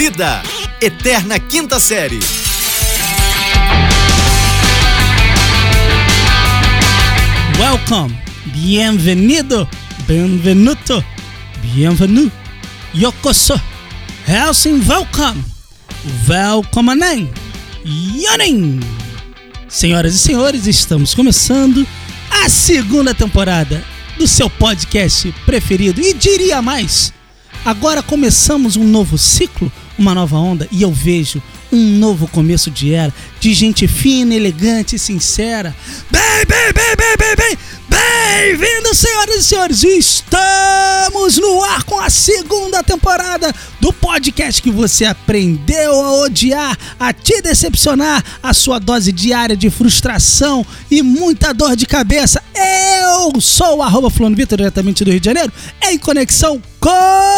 Vida, Eterna Quinta Série. Welcome, bienvenido, benvenuto, bienvenue, yokoso, Helsing welcome, welcome Yonin. Senhoras e senhores, estamos começando a segunda temporada do seu podcast preferido e diria mais, agora começamos um novo ciclo, uma nova onda e eu vejo um novo começo de era de gente fina, elegante e sincera. Bem, bem, bem, bem, bem, bem, bem-vindos, senhoras e senhores. Estamos no ar com a segunda temporada do podcast que você aprendeu a odiar, a te decepcionar, a sua dose diária de frustração e muita dor de cabeça. Eu sou o arroba Fulano Vitor, diretamente do Rio de Janeiro, em conexão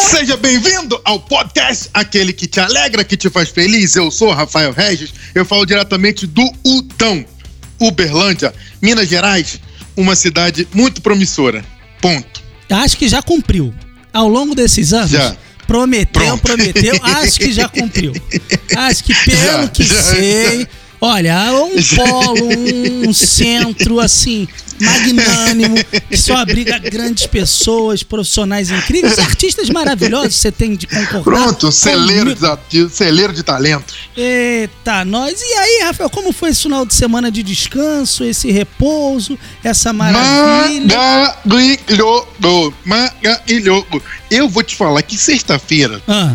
Seja bem-vindo ao podcast, aquele que te alegra, que te faz feliz. Eu sou Rafael Regis, eu falo diretamente do Utão, Uberlândia, Minas Gerais, uma cidade muito promissora. Ponto. Acho que já cumpriu. Ao longo desses anos, Já. prometeu, Pronto. prometeu, acho que já cumpriu. Acho que pelo Já, que já. sei, olha, um polo, um centro assim, magnânimo, que só abriga grandes pessoas, profissionais incríveis, e artistas maravilhosos você tem de concordar. Pronto, celeiro de, celeiro de talentos. Eita, nós. E aí, Rafael, como foi esse final de semana de descanso, esse repouso, essa maravilha? Maravilhoso, maravilhoso. Eu vou te falar que sexta-feira, Ah,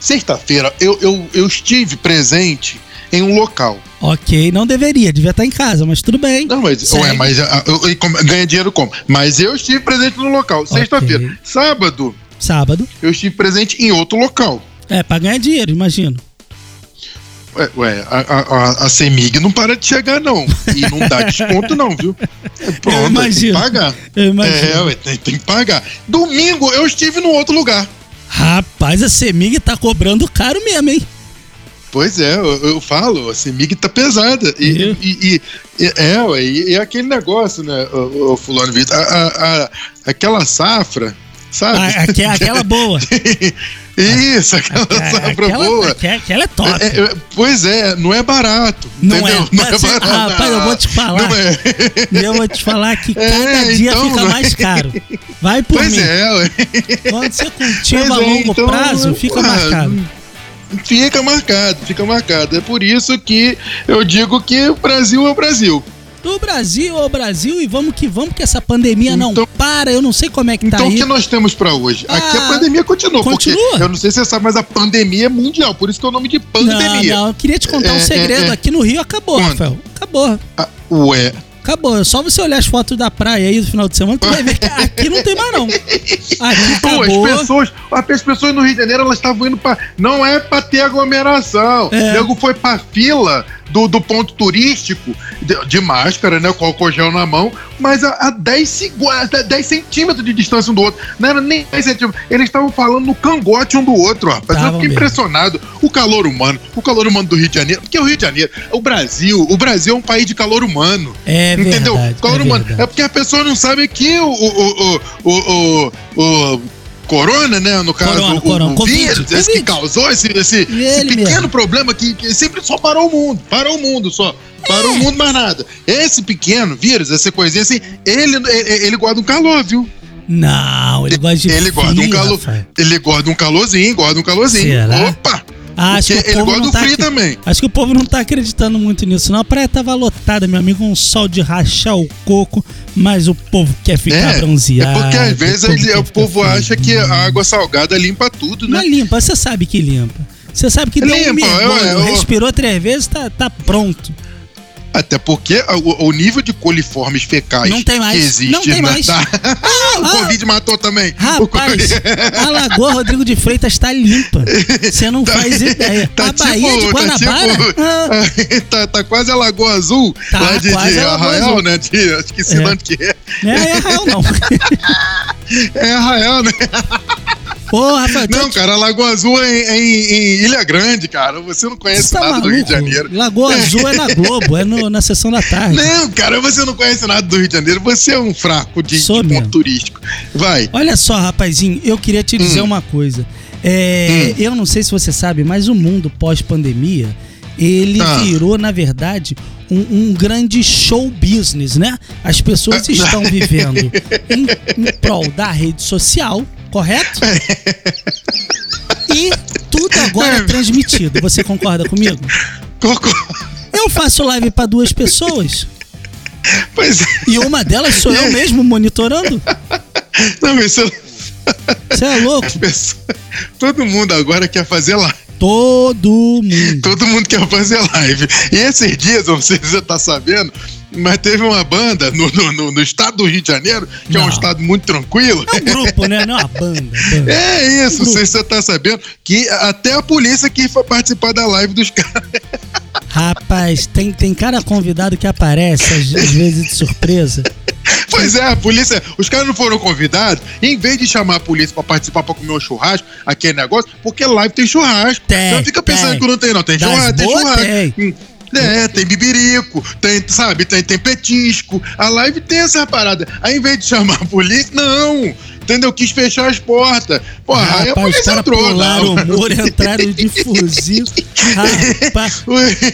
sexta-feira, eu, eu, eu estive presente em um local. ok, não deveria, devia estar em casa, mas tudo bem. Não, mas, ué, mas ah, eu, eu, como- ganha dinheiro como? Mas eu estive presente no local, sexta-feira. Ok. Sábado, Sábado. eu estive presente em outro local. É, pra ganhar dinheiro, imagino. Ué, ué a, a, a- CEMIG não para de chegar, não. E não dá desconto, não, viu? É, Pronto, tem que imagino. pagar. Eu imagino. É, ué, tem, tem que pagar. Domingo eu estive no outro lugar. Rapaz, a Semig tá cobrando caro mesmo, hein? Pois é, eu, eu falo, a CEMIG tá pesada. E, Viu? e- e- e- é, e, e aquele negócio, né, o, Fulano Vitor, a, a- a- aquela safra, sabe? A- aque- aquela boa. Isso, aquela safra aquela, boa. aquela, aquela é top. É, é, pois é, não é barato. Não entendeu? é. Mas, assim, rapaz, eu vou te falar. Não é. Eu vou te falar que É, cada dia então, fica mais caro. Vai por Pois mim. é, ué. Quando você cultiva Pois a é, longo então, prazo, fica mais caro. Fica marcado, fica marcado. É por isso que eu digo que o Brasil é o Brasil. Do Brasil ao Brasil e vamos que vamos, que essa pandemia não Então- para. Eu não sei como é que tá Então o que nós temos pra hoje? Aqui Ah, a pandemia continua, continua? porque eu não sei se você sabe, mas a pandemia é mundial, por isso que é o nome de Não, pandemia. não, eu queria te contar um É, segredo. é, é. Aqui no Rio acabou, Conta. Rafael. Acabou. Ah, ué, Acabou. É só você olhar as fotos da praia aí do final de semana, tu vai ver que aqui não tem mais, não. Aqui Pô, acabou. as pessoas, as pessoas no Rio de Janeiro, elas estavam indo pra. Não é pra ter aglomeração. É. O nego foi pra fila do, do ponto turístico, de, de máscara, né? Com álcool gel na mão, mas a, a 10, segu- a 10 centímetros de distância um do outro. Não era nem 10 centímetros. Eles estavam falando no cangote um do outro, rapaz. eu Tavam fiquei mesmo. impressionado. O calor humano, o calor humano do Rio de Janeiro. Porque o Rio de Janeiro, o Brasil, o Brasil é um país de calor humano. É Entendeu? verdade. Calor é humano. verdade. É porque a pessoa não sabe que o, o, o, o, o, o Corona, né? No caso, Corona, o, corona, o Covid, vírus, esse que Covid. causou esse, esse, esse pequeno mesmo. problema que, que sempre só parou o mundo. Parou o mundo só. Parou É. o mundo, mais nada. Esse pequeno vírus, essa coisinha assim, ele, ele, ele guarda um calor, viu? Não, ele gosta de ele guarda um frio, calor. Rafael. Ele guarda um calorzinho, guarda um calorzinho. Será? Opa! Acho que o ele povo gosta não do tá também. Acho que o povo não tá acreditando muito nisso, não. A praia tava lotada, meu amigo, um sol de rachar o coco, mas o povo quer ficar É, bronzeado. é porque às vezes povo ele- o povo acha que a água salgada limpa tudo, né? Não é limpa, você sabe que limpa. Você sabe que deu um Limpa, mergulho, eu- eu- respirou três vezes, tá, tá pronto. Até porque o, o nível de coliformes fecais Não tem mais, que existe não tem mais. tá- o ah. Covid matou também. Rapaz, a Lagoa Rodrigo de Freitas tá limpa. Você não Tá- faz ideia. Tá a Bahia de tipo- Guanabara. Tá, tipo- ah, tá, tá quase a Lagoa Azul, Tá, lá de, de Arraial, Azul. né? De, acho que É. onde que é. não é Arraial, não. É Arraial, né? Rafael, Não, cara, Lagoa Azul é em, é em- em Ilha Grande, cara. Você não conhece tá nada do Rio de maluco? Janeiro. Lagoa Azul é na Globo, é no- na sessão da tarde. Não, cara, você não conhece nada do Rio de Janeiro. Você é um fraco de, de Sou ponto mesmo. turístico. Vai. Olha só, rapazinho, eu queria te dizer Hum. uma coisa. É, Eu não sei se você sabe, mas o mundo pós-pandemia, ele Ah. virou, na verdade, um, um grande show business, né? As pessoas estão vivendo em, em prol da rede social, correto? E tudo agora é transmitido. Você concorda comigo? Cocô. Eu faço live para duas pessoas Pois é. e uma delas sou eu mesmo monitorando. Não, isso. Você é louco? As pessoas- Todo mundo agora quer fazer live. Todo mundo. Todo mundo quer fazer live. E esses dias, você tá sabendo, mas teve uma banda no, no- no- estado do Rio de Janeiro, que é um Não. estado muito tranquilo. É um grupo, né? Não é uma banda. banda. É isso, não se você tá sabendo, que até a polícia quis participar da live dos caras. Rapaz, tem, tem cara convidado que aparece às, às vezes de surpresa. Pois é, a polícia, os caras não foram convidados, em vez de chamar a polícia pra participar pra comer um churrasco, aquele negócio, porque live tem churrasco. Tem, não fica pensando tem. que não tem, não. Tem Das churrasco, tem churrasco. tem. É, tem bibirico, tem, sabe, tem, tem petisco. A live tem essa parada. Aí, em vez de chamar a polícia, não. Entendeu? Quis fechar as portas. Porra, aí a Rapaz, polícia entrou. pularam o muro, entraram de fuzil. Rapaz,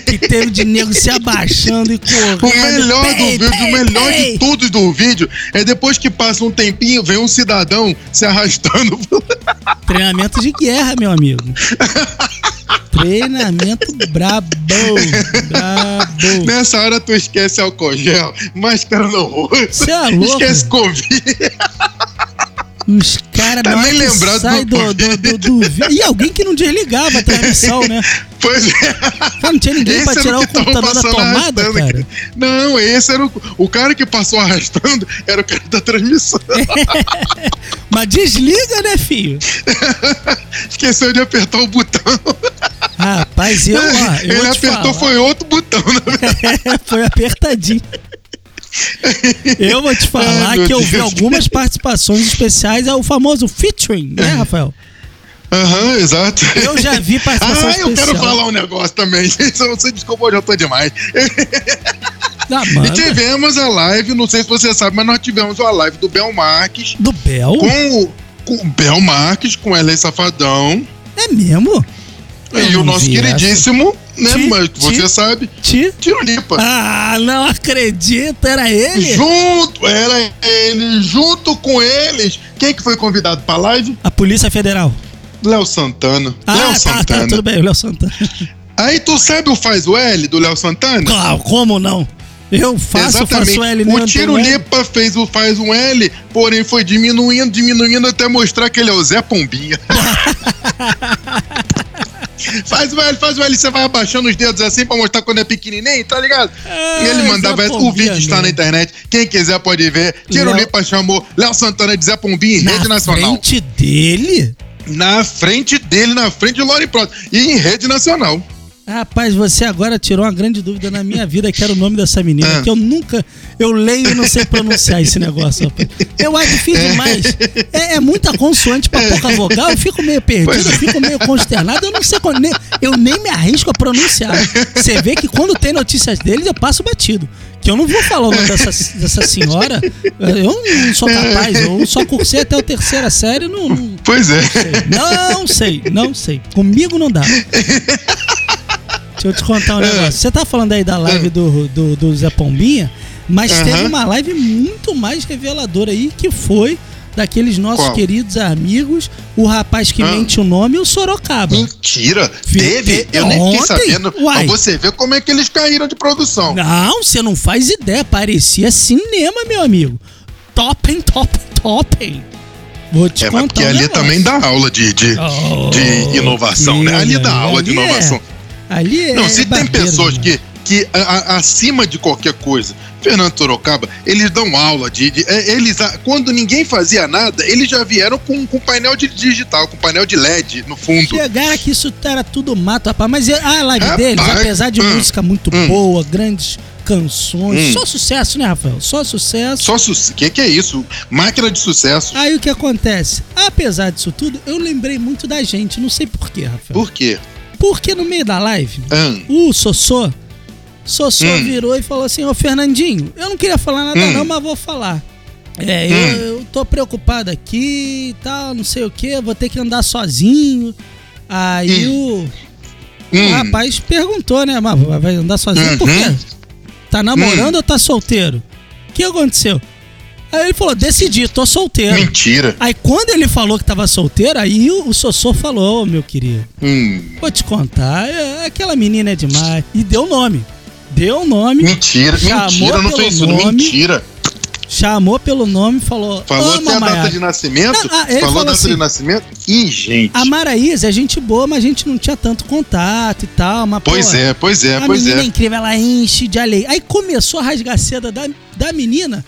que teve de nego se abaixando e correndo. O melhor do Pei, vídeo, pei, o melhor pei. de tudo do vídeo é depois que passa um tempinho, vem um cidadão se arrastando. Treinamento de guerra, meu amigo. Treinamento brabo. Brabo. Nessa hora tu esquece álcool gel, máscara no rosto, Cê é louco. esquece Covid. Os caras Tá que lembrado sai do do, do, do, E alguém que não desligava a transmissão, né? Pois é. Cara, não tinha ninguém Esse pra tirar o computador da tomada, cara. Não, esse era o, o cara que passou arrastando, era o cara da transmissão. Mas desliga, né, filho? Esqueceu de apertar o botão. Rapaz, eu, ó, eu Ele apertou, falar. foi outro botão. Né? Foi apertadinho. Eu vou te falar Ai, que eu vi Deus. algumas participações especiais, é o famoso featuring, né, Rafael? Aham, exato. Eu já vi participação Ah, eu especial. quero falar um negócio também. Se você desculpa, eu já tô demais. Da E tivemos a live, não sei se você sabe, mas nós tivemos a live do Bel Marques do Bel? com o, com Bel Marques, com o Ellen Safadão É mesmo? E o nosso vi queridíssimo, né? Ti- mas ti- você sabe, Ti? Tiro Lipa. Ah, não acredito, era ele? Junto, era ele, junto com eles. Quem que foi convidado pra live? A Polícia Federal. Léo Santana. Ah, Léo tá, Santana. tá, tudo bem, o Léo Santana. Aí tu sabe o Faz o L do Léo Santana? Claro, como não? Eu faço, faço L O não Tiro tem L. Lipa fez o Faz um L, porém foi diminuindo, diminuindo até mostrar que ele é o Zé Pombinha. faz o L, faz o L, você vai abaixando os dedos assim pra mostrar quando é pequenininho, tá ligado? Ah, e ele mandava Zé essa. O vídeo está na internet, quem quiser pode ver. Tiro Léo- Lipa chamou Léo Santana de Zé Pombinha em Na rede nacional. frente dele? Na frente dele, na frente de Lori Proto. E em rede nacional. Rapaz, você agora tirou uma grande dúvida na minha vida, que era o nome dessa menina, Ah. que eu nunca. Eu leio e não sei pronunciar esse negócio, rapaz. Eu acho difícil demais. É, é muita consoante pra pouca vogal, eu fico meio perdido, eu é. fico meio consternado, eu não sei quando. nem- Eu nem me arrisco a pronunciar. Você vê que quando tem notícias deles, eu passo batido. Que eu não vou falar o nome dessa, dessa senhora. Eu não sou capaz, eu só cursei até a terceira série, não- não, Pois é. não sei, não sei. Comigo não dá. Deixa eu te contar um É. negócio. Você tá falando aí da live do, do, do Zé Pombinha, mas Aham. teve uma live muito mais reveladora aí, que foi daqueles nossos Qual? queridos amigos, o rapaz que Ah. mente o nome e o Sorocaba. Mentira! Teve? te- Eu nem fiquei sabendo. Uai. Pra você ver como é que eles caíram de produção. Não, você não faz ideia. Parecia cinema, meu amigo. Topem, top, topem. Vou te É, contar porque um ali negócio. também dá aula de, de, Oh, de inovação, né? Ali dá aula de ali é- Ali é Não, se tem barbeiro, pessoas né? que, que a- a- acima de qualquer coisa, Fernando Sorocaba, eles dão aula de. de- é, eles, quando ninguém fazia nada, eles já vieram com, com painel de digital, com painel de LED no fundo. Chegaram que isso era tudo mato, rapaz. Mas a live Rapaz, deles, apesar de hum, música muito hum. boa, grandes canções, Hum. só sucesso, né, Rafael? Só sucesso. Só sucesso. O que, que é isso? Máquina de sucesso. Aí o que acontece? Apesar disso tudo, eu lembrei muito da gente, não sei porquê, Rafael. Por quê? Porque no meio da live, Hum. o Sossô, Sossô Hum. virou e falou assim, ô Fernandinho, eu não queria falar nada Hum. não, mas vou falar. É, Hum. eu, eu tô preocupado aqui e tal, não sei o que, vou ter que andar sozinho. Aí o, o Hum. rapaz perguntou, né, mas vai andar sozinho por Uhum. quê? Tá namorando ou tá solteiro? O que aconteceu? Aí ele falou, decidi, tô solteiro. Mentira. Aí quando ele falou que tava solteiro, aí o, o Sossô falou, ô meu querido, Hum. vou te contar, é- aquela menina é demais. E deu nome. Deu nome, Mentira. Mentira. Não fez isso. nome. Mentira. chamou pelo nome, falou, Falou ama até a data de nascimento. Ah, falou falou a data assim, de nascimento. Ih, gente. A Maraísa é gente boa, mas a gente não tinha tanto contato e tal. Mas, Pois pô, é, pois é, a pois menina é é. incrível, ela enche de alegria. Aí começou a rasgar a seda da, da menina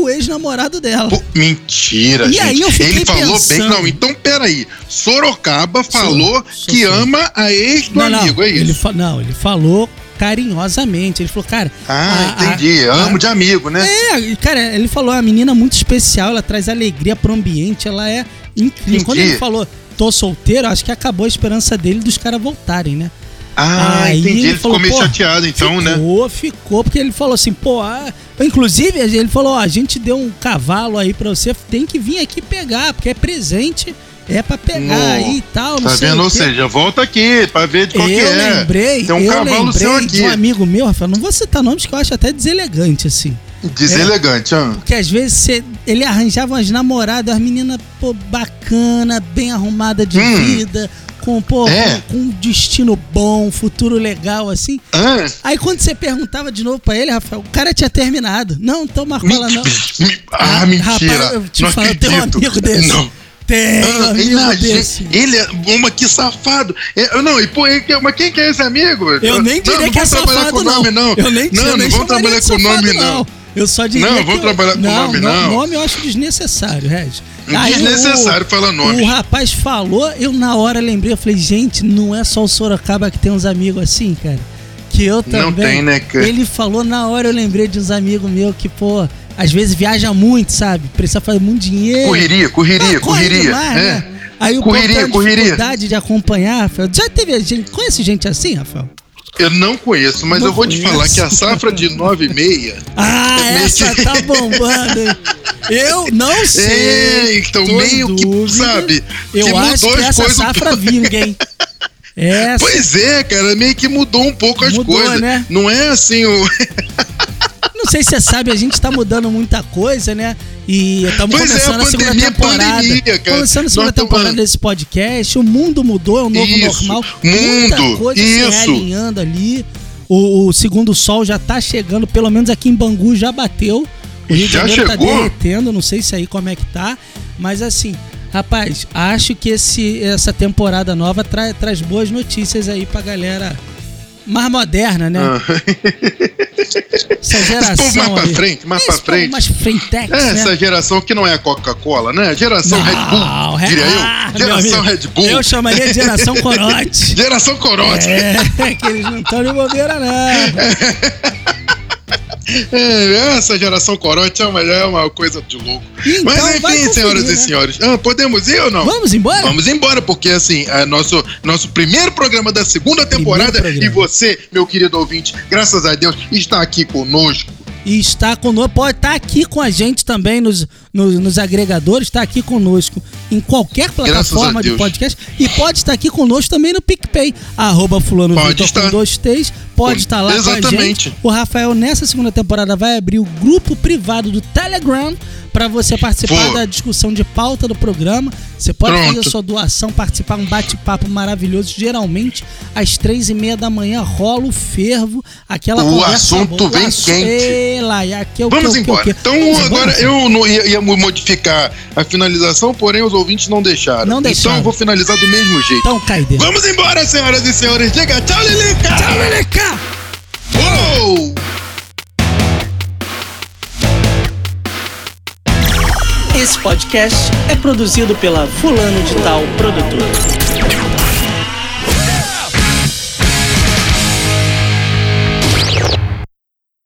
pro ex-namorado dela. Pô, mentira, E gente. aí eu fiquei Ele falou pensando- bem. Não, então peraí. Sorocaba falou que ama a ex do não, não, amigo, é Ele isso? fa- não, ele falou carinhosamente. Ele falou, cara. Ah, a- a- entendi. a- Amo de amigo, né? É, cara, ele falou, a menina é muito especial, ela traz alegria pro ambiente, ela é incrível. Entendi. Quando ele falou, tô solteiro, acho que acabou a esperança dele dos caras voltarem, né? Ah, Aí entendi. ele Ele ficou falou, meio pô, chateado, então, né? Ficou, ficou, porque ele falou assim, pô, ah, inclusive ele falou, ó, a gente deu um cavalo aí pra você, tem que vir aqui pegar, porque é presente, é pra pegar Nó, aí e tal, não Tá sei vendo? Ou seja, volta aqui pra ver de qual que eu é. lembrei, Tem um eu cavalo lembrei seu de um aqui. amigo meu, Rafael, não vou citar nomes que eu acho até deselegante, assim. Deselegante, ah. Porque às vezes cê- ele arranjava umas namoradas, as meninas, pô, bacana, bem arrumada de Hum. vida, com, pô, É. com, com um destino bom, um futuro legal, assim. Ah, Aí quando você perguntava de novo pra ele, Rafael, o cara tinha terminado. Não, então marcou ela não. me- ah, Ah, mentira. rapaz, eu te não falo, eu tenho um acredito. amigo desse. Não. Tem Ah, ele é uma que safado. É, não, e pô, mas quem que é esse amigo? Eu nem diria não, que é safado, com não. nome, não. Eu nem, não, eu não nem vamos trabalhar com safado, nome, não. Eu só diria Não, vamos eu- trabalhar com nome, não. Nome eu acho desnecessário, Regis. Aí o- Desnecessário falar nome. O rapaz falou, eu na hora lembrei, eu falei, gente, não é só o Sorocaba que tem uns amigos assim, cara. Que eu também. Não tem, né, cara? Ele falou na hora, eu lembrei de uns amigos meus que, pô, às vezes viaja muito, sabe? Precisa fazer muito dinheiro. Correria, correria, Ah, corre correria. demais, é. né? Aí o Correria, correria. dificuldade de acompanhar, Rafael. Já teve gente, conhece gente assim, Rafael? Eu não conheço, mas Não eu vou te conheço. falar que a safra de 9 e meia. Ah, É essa que- tá bombando, hein? Eu não sei. É, então tô meio que, sabe, Eu que acho que essa um safra pouco. vinga, hein? Essa. Pois é, cara, meio que mudou um pouco as Mudou, coisas. né? Não é assim o. Não sei se você sabe, a gente tá mudando muita coisa, né? E estamos é, começando a a, segunda pandemia, temporada. pandemia. Começando a segunda Nós temporada desse podcast. O mundo mudou, é o novo Isso, normal. mundo, Muita coisa se isso. realinhando ali. O, o segundo sol já tá chegando, pelo menos aqui em Bangu já bateu. O Rio de Já Janeiro tá derretendo, não sei se aí como é que tá. Mas assim, rapaz, acho que esse, essa temporada nova tra- traz boas notícias aí pra galera mais moderna, né? Ah. Essa Esse geração mais pra aí. frente, mais pra frente. Mais frentex, É, né? essa geração que não é a Coca-Cola, né? Geração Não, Red Bull, Re- diria eu. Geração Red Bull. Eu chamaria de geração corote. Geração Corote. É, que eles não estão de bobeira, não. É, essa geração Corote é uma, é uma coisa de louco. Então, Mas enfim, senhoras né? e senhores. Ah, podemos ir ou não? Vamos embora? Vamos embora, porque assim, é nosso, nosso primeiro programa da segunda temporada e você, meu querido ouvinte, graças a Deus, está aqui conosco. E está conosco, pode estar aqui com a gente também nos, nos, nos agregadores, está aqui conosco em qualquer plataforma a de podcast e pode estar aqui conosco também no PicPay, arroba fulano Pode Vitor com dois T's, pode estar lá com a Exatamente. gente. O Rafael, nessa segunda temporada, vai abrir o grupo privado do Telegram para você participar Pô. da discussão de pauta do programa. Você pode Pronto. fazer sua doação, participar, um bate-papo maravilhoso. Geralmente, às três e meia da manhã rola o fervo, aquela O conversa assunto boa. vem quente. Lá, e aqui é o Vamos que, que, o embora. que. Então, agora eu não ia, ia modificar a finalização, porém os ouvintes não deixaram. Não deixaram. Então eu vou finalizar do mesmo jeito. Então, cai dentro. Vamos embora, senhoras e senhores. Diga tchau, Lilica! Tchau, Leleca! Uou! Esse podcast é produzido pela Fulano de Tal Produtora.